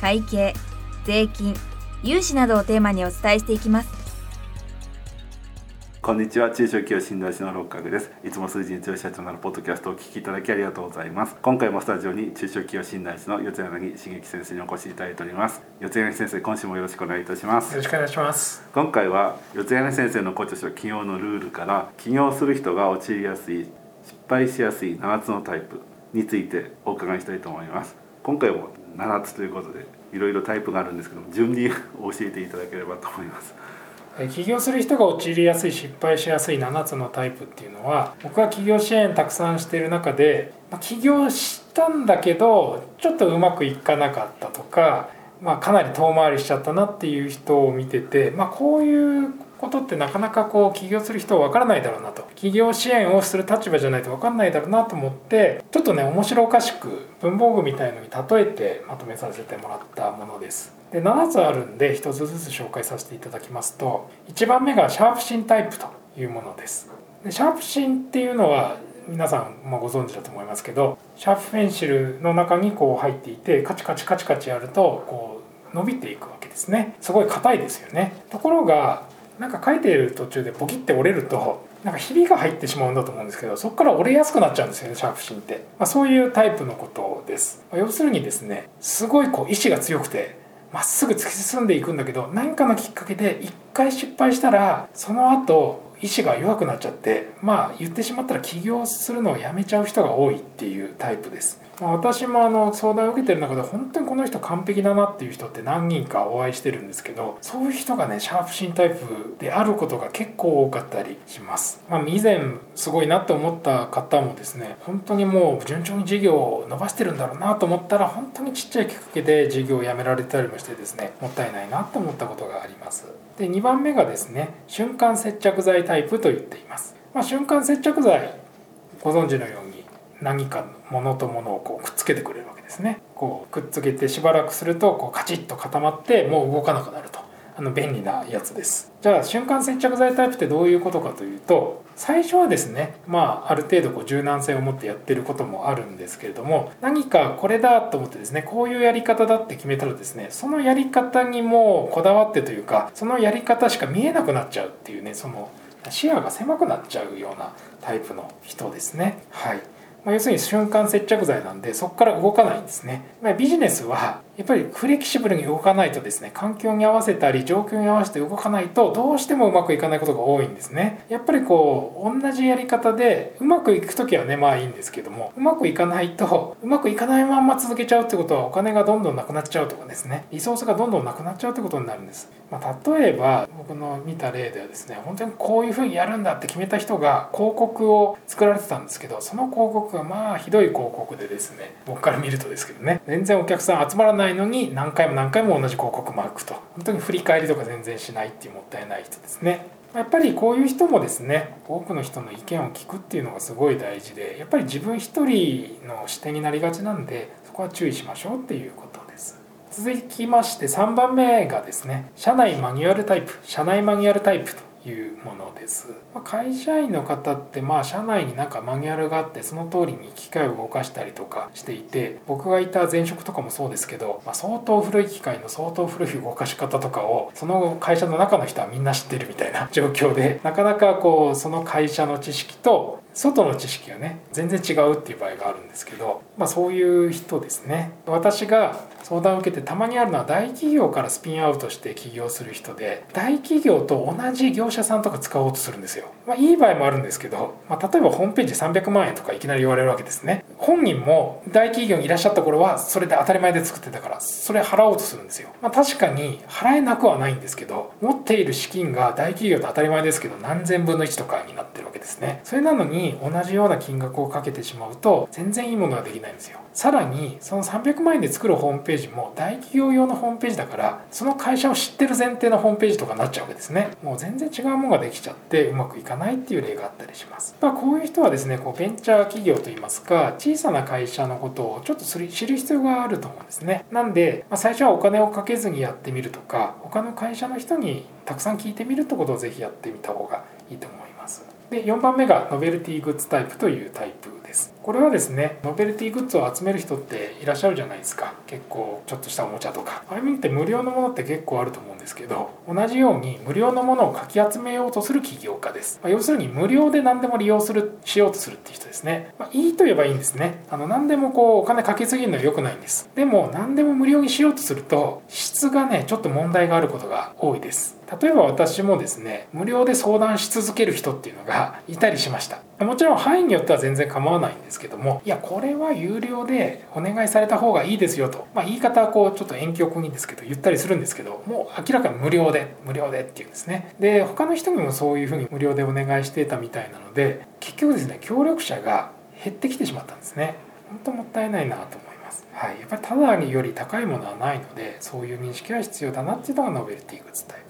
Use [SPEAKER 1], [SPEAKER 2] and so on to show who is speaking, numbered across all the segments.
[SPEAKER 1] 会計税金融資などをテーマにお伝えしていきます。
[SPEAKER 2] こんにちは。中小企業診断士の六角です。いつも数字に強い社長なるポッドキャストをお聞きいただきありがとうございます。今回もスタジオに中小企業診断士の四柳茂樹先生にお越しいただいております。四柳先生今週もよろしくお願いいたします。
[SPEAKER 3] よろしくお願いします。
[SPEAKER 2] 今回は四柳先生のご著書企業のルールから起業する人が陥りやすい失敗しやすい7つのタイプについてお伺いしたいと思います。今回も7つということでいろいろタイプがあるんですけども順に教えていただければと思います。
[SPEAKER 3] 起業する人が陥りやすい失敗しやすい7つのタイプっていうのは僕は起業支援たくさんしている中で、ま、起業したんだけどちょっとうまくいかなかったとか、まあ、かなり遠回りしちゃったなっていう人を見てて、まあ、こういうことってなかなかこう起業する人は分からないだろうなと。起業支援をする立場じゃないと分かんないだろうなと思ってちょっとね面白おかしく文房具みたいのに例えてまとめさせてもらったものです。で7つあるんで1つずつ紹介させていただきますと1番目がシャープシンタイプというものです。でシャープシンっていうのは皆さんもご存知だと思いますけどシャープペンシルの中にこう入っていてカチカチカチカチやるとこう伸びていくわけですね。すごい硬いですよね。ところがなんか書いている途中でポキって折れるとなんかひびが入ってしまうんだと思うんですけどそこから折れやすくなっちゃうんですよねシャープシンって、まあ、そういうタイプのことです、まあ、要するにですねすごいこう意志が強くてまっすぐ突き進んでいくんだけど何かのきっかけで一回失敗したらその後意志が弱くなっちゃってまあ言ってしまったら起業するのをやめちゃう人が多いっていうタイプです、私もあの相談を受けてる中で本当にこの人完璧だなっていう人って何人かお会いしてるんですけどそういう人がねシャープシンタイプであることが結構多かったりします、まあ、以前すごいなって思った方もですね本当にもう順調に事業を伸ばしてるんだろうなと思ったら本当にちっちゃいきっかけで事業を辞められたりもしてですねもったいないなと思ったことがあります。で2番目がですね瞬間接着剤タイプと言っています、まあ、瞬間接着剤ご存知のように何か物と物をこうくっつけてくれるわけですね。こうくっつけてしばらくするとこうカチッと固まってもう動かなくなると。あの便利なやつです。じゃあ瞬間接着剤タイプってどういうことかというと最初はですねまあある程度こう柔軟性を持ってやってることもあるんですけれども何かこれだと思ってですねこういうやり方だって決めたらですねそのやり方にもこだわってというかそのやり方しか見えなくなっちゃうっていうねその視野が狭くなっちゃうようなタイプの人ですね。はい。まあ、要するに瞬間接着剤なんでそこから動かないんですね、まあ、ビジネスはやっぱりフレキシブルに動かないとですね環境に合わせたり状況に合わせて動かないとどうしてもうまくいかないことが多いんですね。やっぱりこう同じやり方でうまくいく時はねまあいいんですけどもうまくいかないとうまくいかないまんま続けちゃうってことはお金がどんどんなくなっちゃうとかですねリソースがどんどんなくなっちゃうってことになるんです、まあ、例えば僕の見た例ではですね本当にこういうふうにやるんだって決めた人が広告を作られてたんですけどその広告がまあひどい広告でですね僕から見るとですけどね全然お客さん集まらないないのに何回も何回も同じ広告マークと。本当に振り返りとか全然しないっていうもったいない人ですね。やっぱりこういう人もですね多くの人の意見を聞くっていうのがすごい大事でやっぱり自分一人の視点になりがちなんでそこは注意しましょうっていうことです。続きまして3番目がですね社内マニュアルタイプ社内マニュアルタイプというものです、ま会社員の方ってまあ社内になんかマニュアルがあってその通りに機械を動かしたりとかしていて僕がいた前職とかもそうですけど、まあ、相当古い機械の相当古い動かし方とかをその会社の中の人はみんな知ってるみたいな状況でなかなかこうその会社の知識と外の知識がね全然違うっていう場合があるんですけど、まあ、そういう人ですね。私が相談を受けてたまにあるのは大企業からスピンアウトして起業する人で大企業と同じ業者さんとか使おうとするんですよ、まあ、いい場合もあるんですけど、まあ、例えばホームページ300万円とかいきなり言われるわけですね。本人も大企業にいらっしゃった頃はそれで当たり前で作ってたからそれ払おうとするんですよ、まあ、確かに払えなくはないんですけど持っている資金が大企業と当たり前ですけど何千分の1とかになってる。ですね。それなのに同じような金額をかけてしまうと全然いいものができないんですよ。さらにその300万円で作るホームページも大企業用のホームページだからその会社を知ってる前提のホームページとかになっちゃうわけですね。もう全然違うものができちゃってうまくいかないっていう例があったりします。まあこういう人はですねこうベンチャー企業といいますか小さな会社のことをちょっと知る必要があると思うんですね。なんで、まあ、最初はお金をかけずにやってみるとか他の会社の人にたくさん聞いてみるってことをぜひやってみた方がいいと思います。で4番目がノベルティグッズタイプというタイプです。これはですねノベルティグッズを集める人っていらっしゃるじゃないですか。結構ちょっとしたおもちゃとか。ああいう意味って無料のものって結構あると思うんですけど同じように無料のものをかき集めようとする起業家です、まあ、要するに無料で何でも利用するしようとするっていう人ですね、まあ、いいと言えばいいんですね。あの何でもこうお金かけすぎるのは良くないんです。でも何でも無料にしようとすると質がねちょっと問題があることが多いです。例えば私もですね無料で相談し続ける人っていうのがいたりしました。もちろん範囲によっては全然構わないんです。ですけどもいやこれは有料でお願いされた方がいいですよと、まあ、言い方はこうちょっと遠曲にですけど言ったりするんですけどもう明らかに無料で無料でっていうんですね。で他の人にもそういうふうに無料でお願いしてたみたいなので結局ですね協力者が減ってきてしまったんですね。本当もったいないなと思います。はい、やっぱりただより高いものはないのでそういう認識は必要だなっていうのがノベルティグッズタイプ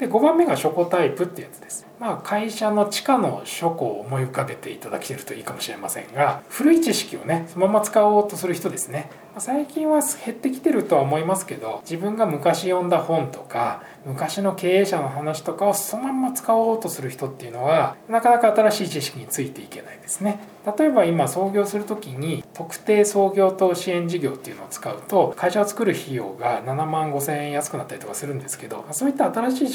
[SPEAKER 3] で5番目が書庫タイプってやつです。まあ会社の地下の書庫を思い浮かべていただけるといいかもしれませんが古い知識をねそのまま使おうとする人ですね。最近は減ってきてるとは思いますけど自分が昔読んだ本とか昔の経営者の話とかをそのまま使おうとする人っていうのはなかなか新しい知識についていけないですね。例えば今創業する時に特定創業等支援事業っていうのを使うと会社を作る費用が7万5千円安くなったりとかするんですけどそういった新しい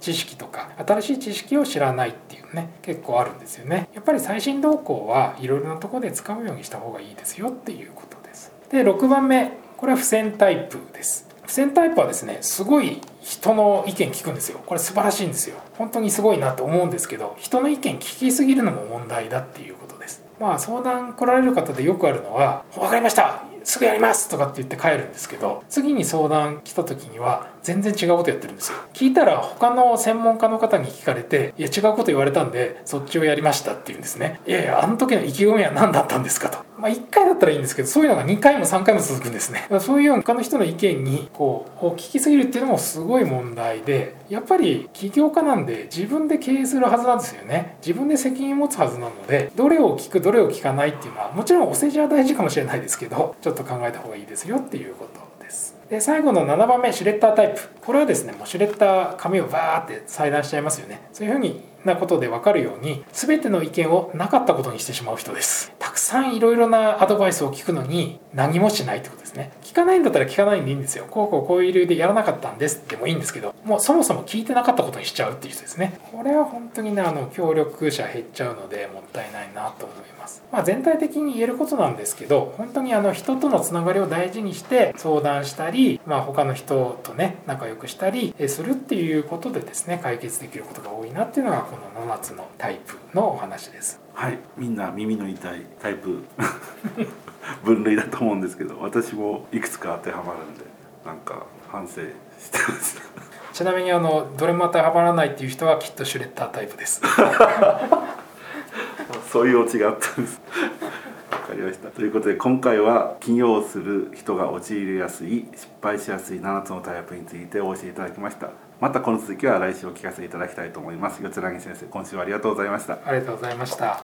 [SPEAKER 3] 知識とか新しい知識を知らないっていうね結構あるんですよね。やっぱり最新動向はいろいろなところで使うようにした方がいいですよっていうことです。で6番目これは付箋タイプです。付箋タイプはですねすごい人の意見聞くんですよ。これ素晴らしいんですよ。本当にすごいなと思うんですけど人の意見聞きすぎるのも問題だっていうことです。まあ相談来られる方でよくあるのは「分かりましたすぐやりますとかって言って帰るんですけど次に相談来た時には全然違うことやってるんですよ。聞いたら他の専門家の方に聞かれていや違うこと言われたんでそっちをやりましたって言うんですねいやいやあの時の意気込みは何だったんですか？と。まあ1回だったらいいんですけどそういうのが2回も3回も続くんですね。そういう他の人の意見にこう聞きすぎるっていうのもすごい問題でやっぱり起業家なんで自分で経営するはずなんですよね。自分で責任を持つはずなのでどれを聞くどれを聞かないっていうのはもちろんお世辞は大事かもしれないですけどちょっと考えた方がいいですよっていうことです。で最後の7番目シュレッダータイプ。これはですねもうシュレッダー紙をバーって裁断しちゃいますよね。そういうふうになことで分かるように全ての意見をなかったことにしてしまう人です。くさんいろいろなアドバイスを聞くのに何もしないってことですね。聞かないんだったら聞かないんでいいんですよ。こうこうこういう理由でやらなかったんですってもいいんですけどもうそもそも聞いてなかったことにしちゃうっていう人ですね。これは本当にねあの協力者減っちゃうのでもったいないなと思います。まあ全体的に言えることなんですけど本当にあの人とのつながりを大事にして相談したりまあ他の人とね仲良くしたりするっていうことでですね解決できることが多いなっていうのがこの7つのタイプのお話です。
[SPEAKER 2] はいみんな耳の痛いタイプ。分類だと思うんですけど私もいくつか当てはまるんでなんか反省してます。
[SPEAKER 3] ちなみにあのどれも当てはまらないっていう人はきっとシュレッダータイプです。
[SPEAKER 2] そういうオチがあったんです。わかりました。ということで今回は起業する人が陥りやすい失敗しやすい7つのタイプについてお教えいただきました。またこの続きは来週お聞かせいただきたいと思います。四つ木先生今週はありがとうございました。
[SPEAKER 3] ありがとうございました